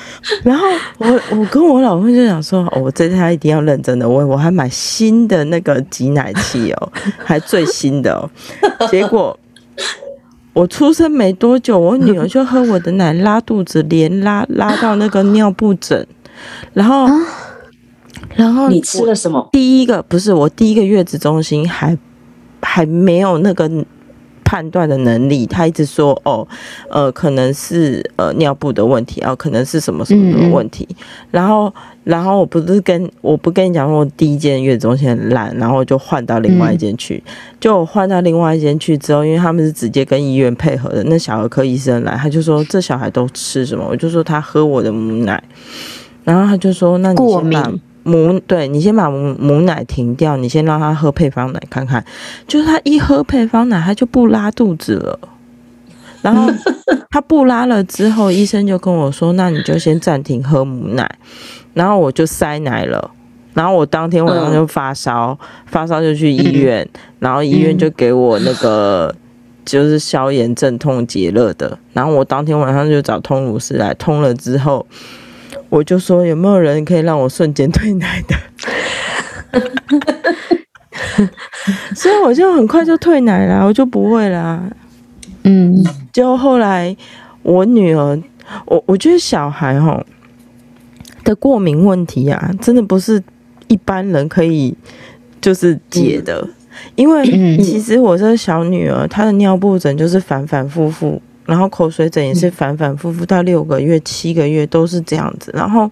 然后我我跟我老公就想说，哦我这一胎一定要认真的喂，我还买新的那个挤奶器哦，还最新的哦。结果。我出生没多久，我女儿就喝我的奶拉肚子，连拉拉到那个尿布疹，然后，然后你吃了什么？第一个不是我第一个月子中心还还没有那个。判断的能力，他一直说哦，呃，可能是呃尿布的问题，哦，可能是什么什么的问题。嗯嗯，然后，然后我不是跟我不跟你讲说，我第一间月子中心很烂，然后就换到另外一间去。嗯、就换到另外一间去之后，因为他们是直接跟医院配合的，那小儿科医生来，他就说这小孩都吃什么？我就说他喝我的母奶，然后他就说那你先把母对你先把母母奶停掉，你先让他喝配方奶看看，就是他一喝配方奶，他就不拉肚子了。然后他不拉了之后，医生就跟我说：“那你就先暂停喝母奶。”然后我就塞奶了。然后我当天晚上就发烧，发烧就去医院，然后医院就给我那个就是消炎镇痛解热的。然后我当天晚上就找通乳师来通了之后，我就说有没有人可以让我瞬间退奶的？所以我就很快就退奶了，我就不会啦。嗯，就后来我女儿，我我觉得小孩哈的过敏问题啊，真的不是一般人可以就是解的，因为其实我这个小女儿她的尿布疹就是反反复复，然后口水疹也是反反复复，到六个月、七个月都是这样子，然后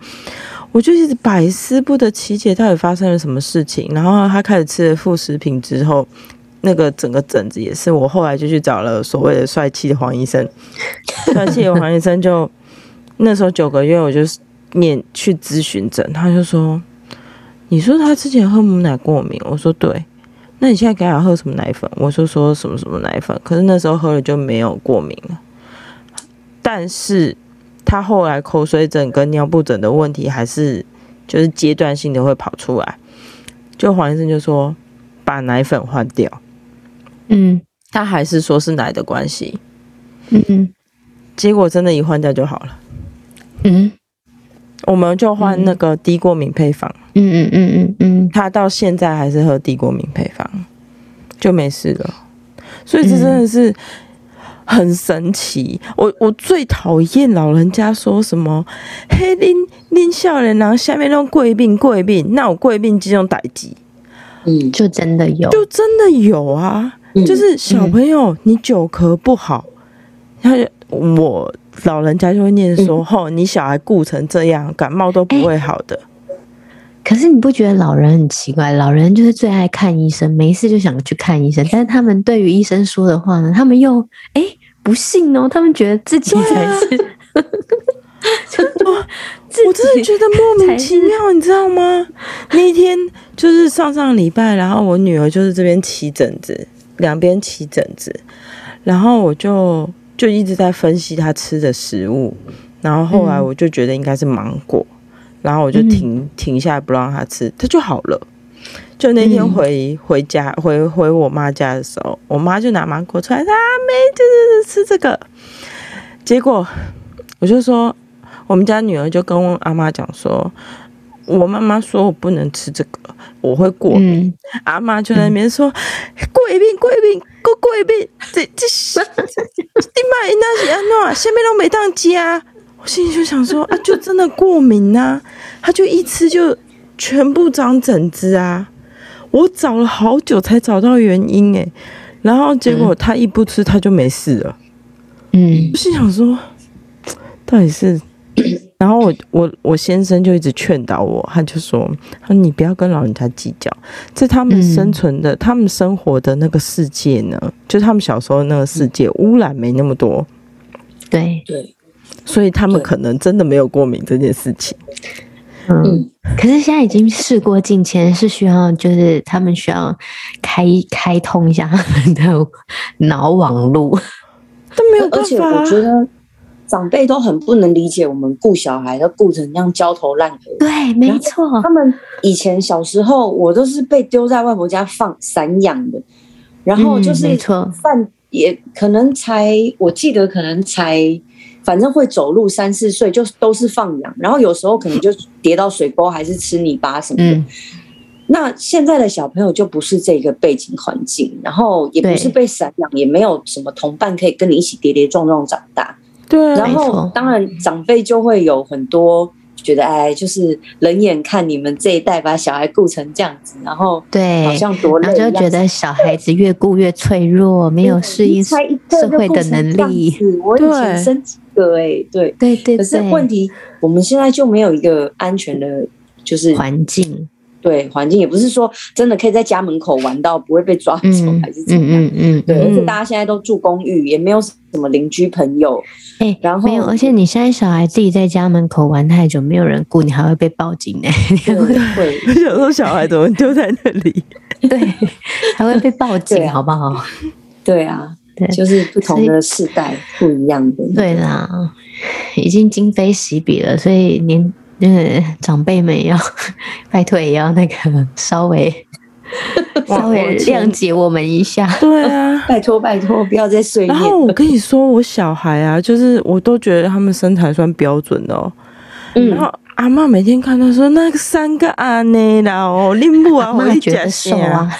我就一直百思不得其解，到底发生了什么事情。然后她开始吃了副食品之后。那个整个疹子也是，我后来就去找了所谓的帅气的黄医生，帅气的黄医生就那时候九个月，我就面去咨询诊，他就说：“你说他之前喝母奶过敏？”我说：“对。”那你现在给他喝什么奶粉？我说：“说什么什么奶粉？”可是那时候喝了就没有过敏了，但是他后来口水疹跟尿布疹的问题还是就是阶段性的会跑出来，就黄医生就说把奶粉换掉。嗯，他还是说是奶的关系，嗯嗯，结果真的，一换掉就好了，嗯，我们就换那个低过敏配方，嗯嗯嗯嗯嗯，他到现在还是喝低过敏配方，就没事了，所以这真的是很神奇。我我最讨厌老人家说什么，嘿，恁恁少年人下面那种贵病贵病，那我贵病这种代志，嗯，就真的有，就真的有啊。就是小朋友，你久咳不好，他就我老人家就会念说：“吼，你小孩顾成这样，感冒都不会好的。”可是你不觉得老人很奇怪？老人就是最爱看医生，没事就想去看医生，但是他们对于医生说的话呢，他们又哎不信哦，他们觉得自己才是。我真的觉得莫名其妙，你知道吗？那一天就是上上礼拜，然后我女儿就是这边起疹子。两边起疹子，然后我就就一直在分析他吃的食物，然后后来我就觉得应该是芒果，嗯、然后我就停停下来不让他吃，他就好了。就那天回、嗯、回家回回我妈家的时候，我妈就拿芒果出来，啊没就是吃这个，结果我就说，我们家女儿就跟我阿妈讲说。我妈妈说我不能吃这个，我会过敏。嗯、阿妈就在那边说：“过敏，过敏，过过敏，这这是你妈那是安怎？下面都没当家。”我心里就想说：“啊，就真的过敏啊！他就一吃就全部长疹子啊！我找了好久才找到原因诶，然后结果他一不吃他就没事了。嗯，我心想说，到底是？”然后我我我先生就一直劝导我，他就说：“他说你不要跟老人家计较，在他们生存的、嗯、他们生活的那个世界呢，就他们小时候那个世界，污染没那么多。对对，所以他们可能真的没有过敏这件事情。嗯，可是现在已经事过境迁，是需要就是他们需要开开通一下他们的脑网路，都没有办法。而且我觉得。长辈都很不能理解我们顾小孩，都顾成这样焦头烂额。对，没错。他们以前小时候，我都是被丢在外婆家放散养的，然后就是饭也可能才，我记得可能才，反正会走路三四岁就都是放养，然后有时候可能就跌到水沟，还是吃泥巴什么的。嗯、那现在的小朋友就不是这个背景环境，然后也不是被散养，也没有什么同伴可以跟你一起跌跌撞撞长大。对，然后当然长辈就会有很多觉得，哎，就是冷眼看你们这一代把小孩顾成这样子，然后对，好像多累，然后就觉得小孩子越顾越脆弱，没有适应社会的能力。我以前生几个哎，对对对，可是问题我们现在就没有一个安全的，就是环境。对环境，也不是说真的可以在家门口玩到不会被抓走，嗯、还是怎么样？嗯嗯，嗯对，而且大家现在都住公寓，也没有什么邻居朋友。哎、欸，然后没有，而且你现在小孩自己在家门口玩太久，没有人顾，你还会被报警呢。对，有时候小孩怎么丢在那里？对，还会被报警，好不好？对啊，对，就是不同的世代不一样的。对啦，已经今非昔比了，所以您。那个长辈们要 拜托，也要那个稍微 稍微谅解我们一下。对啊，拜托拜托，不要再碎念。然后我跟你说，我小孩啊，就是我都觉得他们身材算标准的哦。嗯。然后阿嬷每天看到说那个三个阿内啦哦，令不啊，我也觉得瘦啊。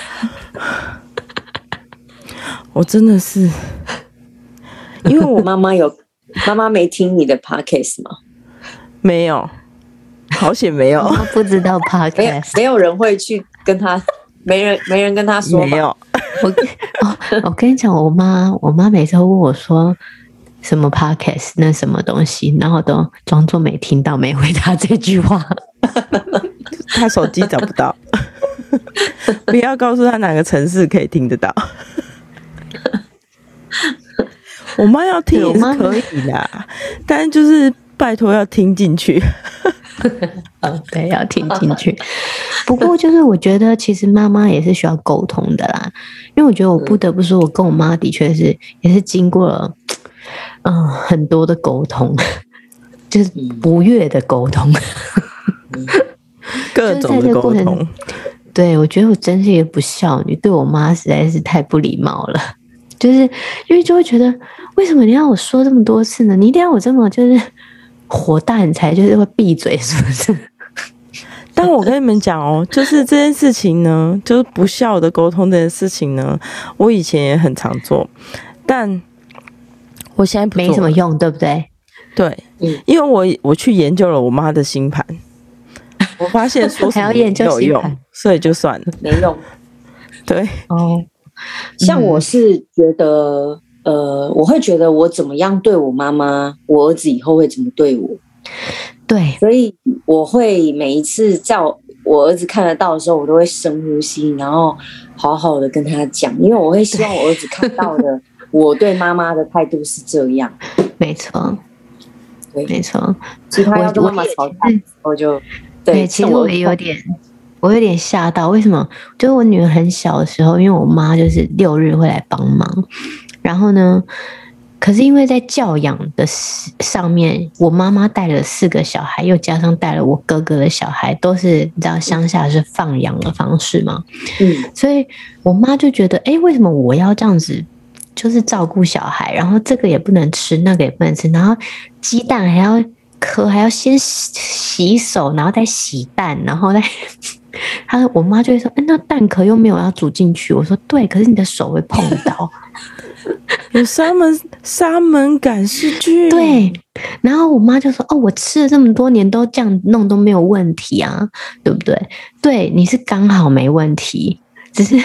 我真的是，因为我妈妈有妈妈没听你的 podcast 吗？没有。好险没有，不知道 podcast，没有人会去跟他，没人没人跟他说。没有，我哦，我跟你讲，我妈，我妈每次问我说什么 podcast，那什么东西，然后都装作没听到，没回答这句话。他手机找不到，不要告诉他哪个城市可以听得到。我妈要听也是可以的，但是就是拜托要听进去。嗯，对，要听进 去。不过，就是我觉得，其实妈妈也是需要沟通的啦。因为我觉得，我不得不说，我跟我妈的确是也是经过了嗯很多的沟通，就是不悦的沟通，各种的沟通。对，我觉得我真是一个不孝女，对我妈实在是太不礼貌了。就是因为就会觉得，为什么你要我说这么多次呢？你一定要我这么就是。火大你才就是会闭嘴，是不是？但我跟你们讲哦，就是这件事情呢，就是不孝的沟通这件事情呢，我以前也很常做，但我现在不没什么用，对不对？对，因为我我去研究了我妈的星盘，我发现说 什么没有用，所以就算了，没用。对哦，像我是觉得。呃，我会觉得我怎么样对我妈妈，我儿子以后会怎么对我。对，所以我会每一次在我儿子看得到的时候，我都会深呼吸，然后好好的跟他讲，因为我会希望我儿子看到的 我对妈妈的态度是这样。没错，对，没错。其他要跟妈妈吵架，我就，对，其实我也有点，我有点吓到。为什么？就是我女儿很小的时候，因为我妈就是六日会来帮忙。然后呢，可是因为在教养的上面，我妈妈带了四个小孩，又加上带了我哥哥的小孩，都是你知道乡下是放养的方式嘛。嗯，所以我妈就觉得，哎，为什么我要这样子，就是照顾小孩，然后这个也不能吃，那个也不能吃，然后鸡蛋还要壳还要先洗手，然后再洗蛋，然后再，他我妈就会说，哎，那蛋壳又没有要煮进去。我说对，可是你的手会碰到。有沙门沙门杆细菌，对。然后我妈就说：“哦，我吃了这么多年都这样弄都没有问题啊，对不对？对，你是刚好没问题，只是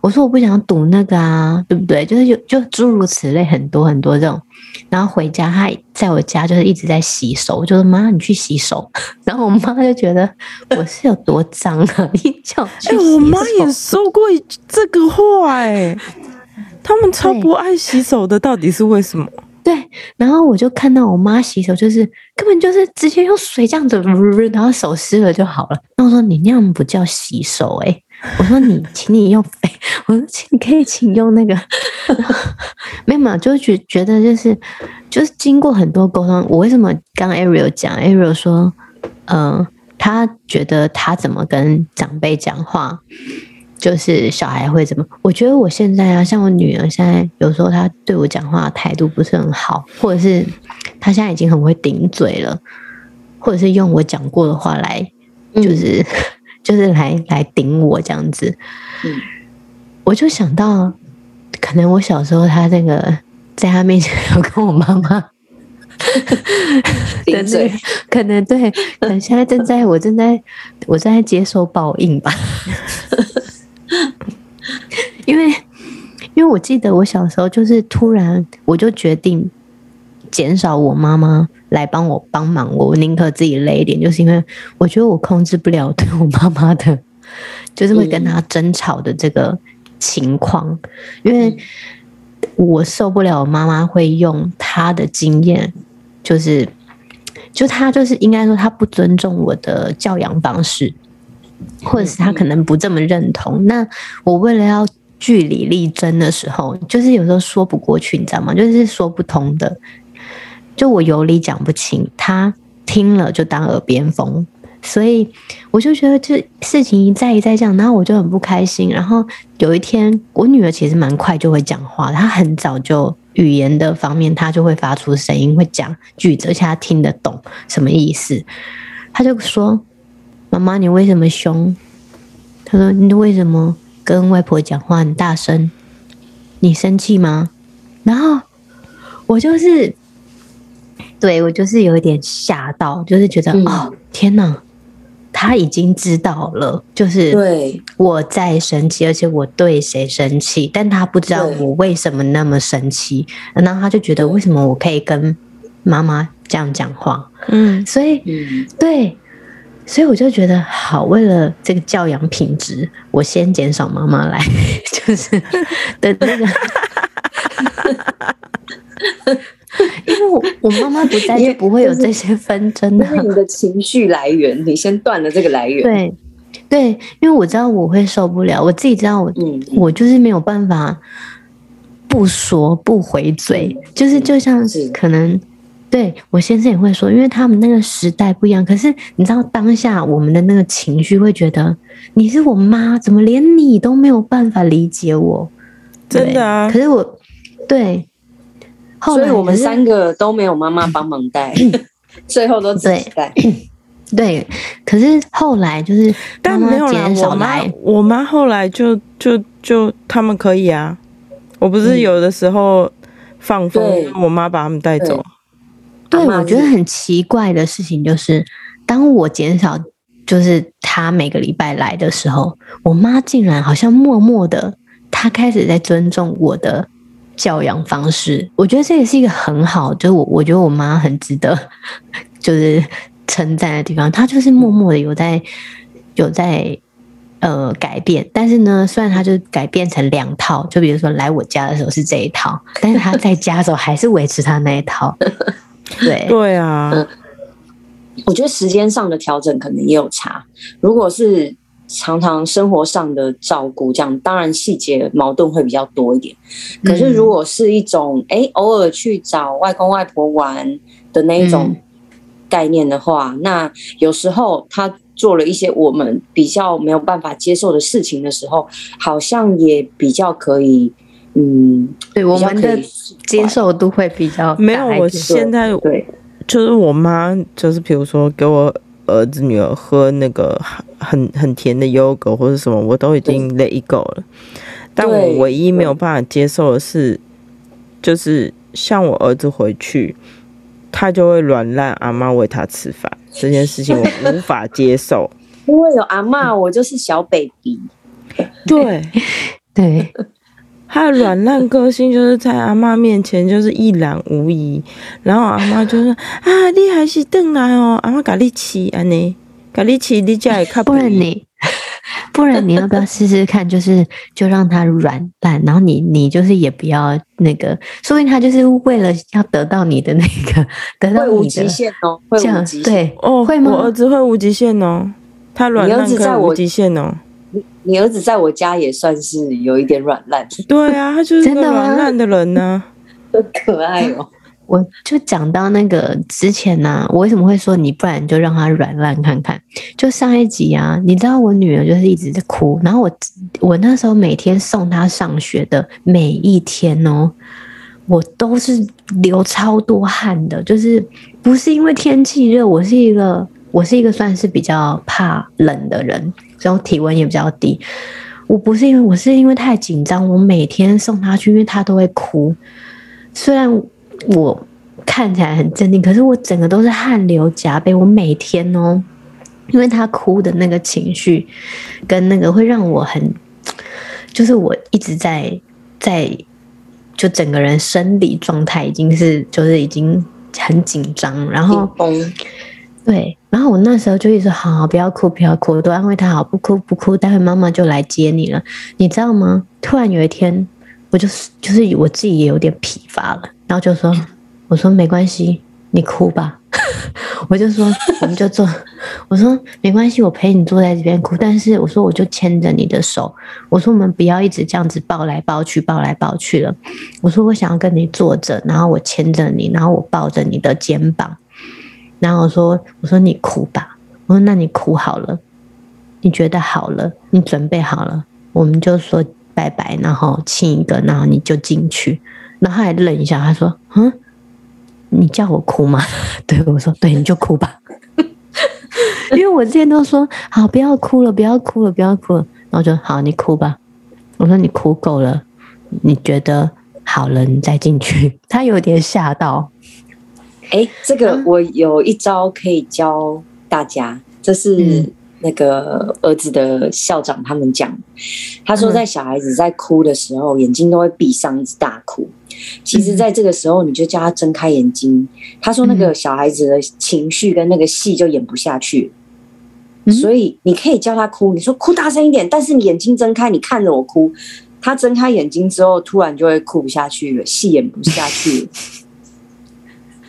我说我不想赌那个啊，对不对？就是有就诸如此类很多很多这种。然后回家，他在我家就是一直在洗手，我就说妈，你去洗手。然后我妈就觉得我是有多脏啊，你叫我去洗手。欸，我妈也说过这个话，哎。”他们超不爱洗手的，到底是为什么？对，然后我就看到我妈洗手，就是根本就是直接用水这样子，然后手湿了就好了。那我说你那样不叫洗手哎、欸，我说你，请你用，我说请你可以请用那个，没有没有，就觉觉得就是就是经过很多沟通，我为什么刚 Ariel 讲 Ariel 说，嗯、呃，他觉得他怎么跟长辈讲话。就是小孩会怎么？我觉得我现在啊，像我女儿现在，有时候她对我讲话态度不是很好，或者是她现在已经很会顶嘴了，或者是用我讲过的话来，就是、嗯、就是来来顶我这样子。嗯，我就想到，可能我小时候他那个在他面前有跟我妈妈顶嘴，可能对，可能现在正在我正在我正在接受报应吧。因为，因为我记得我小时候就是突然，我就决定减少我妈妈来帮我帮忙我，宁可自己累一点，就是因为我觉得我控制不了对我妈妈的 就是会跟他争吵的这个情况，因为我受不了我妈妈会用她的经验，就是就她就是应该说她不尊重我的教养方式，或者是她可能不这么认同。那我为了要据理力争的时候，就是有时候说不过去，你知道吗？就是说不通的，就我有理讲不清，他听了就当耳边风，所以我就觉得这事情一再一再这样，然后我就很不开心。然后有一天，我女儿其实蛮快就会讲话，她很早就语言的方面，她就会发出声音，会讲句子，而且她听得懂什么意思。她就说：“妈妈，你为什么凶？”她说：“你为什么？”跟外婆讲话很大声，你生气吗？然后我就是，对，我就是有一点吓到，就是觉得、嗯、哦，天哪，他已经知道了，就是对。我在生气，而且我对谁生气，但他不知道我为什么那么生气，然后他就觉得为什么我可以跟妈妈这样讲话？嗯，所以，嗯、对。所以我就觉得好，为了这个教养品质，我先减少妈妈来，就是 的那个，我我妈妈不在，就不会有这些纷争的。是你的情绪来源，你先断了这个来源。对对，因为我知道我会受不了，我自己知道我，嗯，我就是没有办法不说不回嘴，就是就像是可能。对，我先生也会说，因为他们那个时代不一样。可是你知道，当下我们的那个情绪会觉得你是我妈，怎么连你都没有办法理解我？真的啊！可是我对，后来我们三个都没有妈妈帮忙带，最后都自己带。对，可是后来就是妈妈减少来，我妈后来就就就他们可以啊。我不是有的时候放风，我妈把他们带走。对，我觉得很奇怪的事情就是，当我减少就是他每个礼拜来的时候，我妈竟然好像默默的，她开始在尊重我的教养方式。我觉得这也是一个很好，就是我我觉得我妈很值得 就是称赞的地方。她就是默默的有在有在呃改变，但是呢，虽然她就改变成两套，就比如说来我家的时候是这一套，但是她在家的时候还是维持她那一套。对对啊，嗯，我觉得时间上的调整可能也有差。如果是常常生活上的照顾，这样当然细节矛盾会比较多一点。可是如果是一种哎、欸、偶尔去找外公外婆玩的那一种概念的话，嗯，那有时候他做了一些我们比较没有办法接受的事情的时候，好像也比较可以。嗯，对，我们的接受度会比较没有。我现在对，就是我妈，就是比如说给我儿子女儿喝那个很很甜的优格或者什么，我都已经 let go 了。但我唯一没有办法接受的是，就是像我儿子回去，他就会软烂阿妈喂他吃饭这件事情，我无法接受。因为有阿妈，我就是小 baby。对 对。他的软烂个性就是在阿嬷面前就是一览无遗，然后阿嬷就说：“啊，你还是邓来哦，阿嬷给你吃安尼，咖喱起你家也看不然你，不然你要不要试试看？就是就让他软烂，然后你你就是也不要那个，说不定他就是为了要得到你的那个，得到你的会无极限哦，会无极限对哦，会吗？我儿子会无极限哦，他软烂可以无极限哦。”你儿子在我家也算是有一点软烂，对啊，他就是个软烂的人呢，很可爱哦。我就讲到那个之前呢、啊，我为什么会说你不然就让他软烂看看？就上一集啊，你知道我女儿就是一直在哭，然后我我那时候每天送她上学的每一天哦，我都是流超多汗的，就是不是因为天气热，我是一个我是一个算是比较怕冷的人。然后体温也比较低，我不是因为我是因为太紧张，我每天送他去，因为他都会哭。虽然我看起来很镇定，可是我整个都是汗流浃背。我每天哦，因为他哭的那个情绪跟那个会让我很，就是我一直在在，就整个人生理状态已经是就是已经很紧张，然后对，然后我那时候就一直好，好不要哭，不要哭，我都安慰他好，不哭不哭，待会妈妈就来接你了，你知道吗？突然有一天，我就是就是我自己也有点疲乏了，然后就说，我说没关系，你哭吧。我就说，我们就坐。我说没关系，我陪你坐在这边哭。但是我说，我就牵着你的手。我说我们不要一直这样子抱来抱去，抱来抱去了。我说我想要跟你坐着，然后我牵着你，然后我抱着你的肩膀。然后我说，我说你哭吧。我说那你哭好了，你觉得好了，你准备好了，我们就说拜拜，然后亲一个，然后你就进去。然后他还愣一下，他说嗯。你叫我哭吗？对，我说对，你就哭吧。因为我之前都说好，不要哭了，不要哭了，不要哭了。然后就好，你哭吧。我说你哭够了，你觉得好了，你再进去。他有点吓到。哎，这个我有一招可以教大家，这是那个儿子的校长他们讲。他说，在小孩子在哭的时候，眼睛都会闭上，一直大哭。其实，在这个时候，你就叫他睁开眼睛。他说，那个小孩子的情绪跟那个戏就演不下去，所以你可以叫他哭。你说哭大声一点，但是你眼睛睁开，你看着我哭。他睁开眼睛之后，突然就会哭不下去了，戏演不下去了。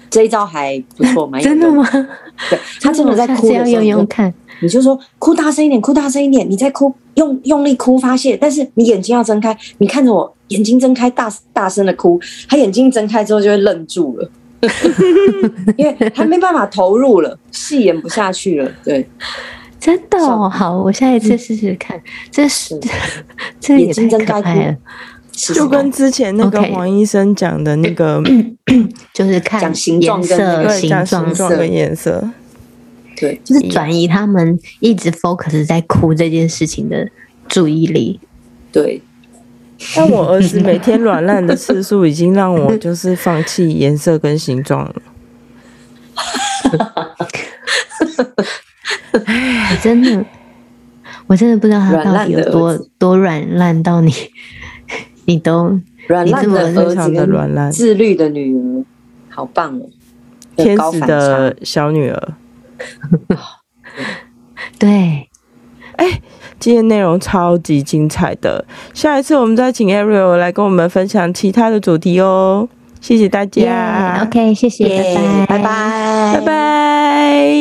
这一招还不错吗？真的吗？对，他真的在哭的时候，用用看。你就说哭大声一点，哭大声一点，你再哭，用用力哭发泄，但是你眼睛要睁开，你看着我，眼睛睁开，大大声的哭。他眼睛睁开之后就会愣住了，因为他没办法投入了，戏演不下去了。对，真的哦，好，我下一次试试看。嗯、这是 这眼睛睁开哭，就跟之前那个黄医生讲的那个，okay. 就是看形状跟那个形状跟颜色。对，就是转移他们一直 focus 在哭这件事情的注意力。对，但我儿子每天软烂的次数已经让我就是放弃颜色跟形状了。哎，真的，我真的不知道他到底有多多软烂到你，你都软烂的非常的软烂，自律的女儿，好棒哦，天使的小女儿。对，哎，今天内容超级精彩的，下一次我们再请 Ariel 来跟我们分享其他的主题哦。谢谢大家，yeah，OK，谢谢拜拜，拜拜，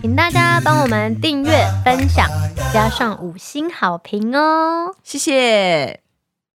请大家帮我们订阅、分享，加上五星好评哦，谢谢。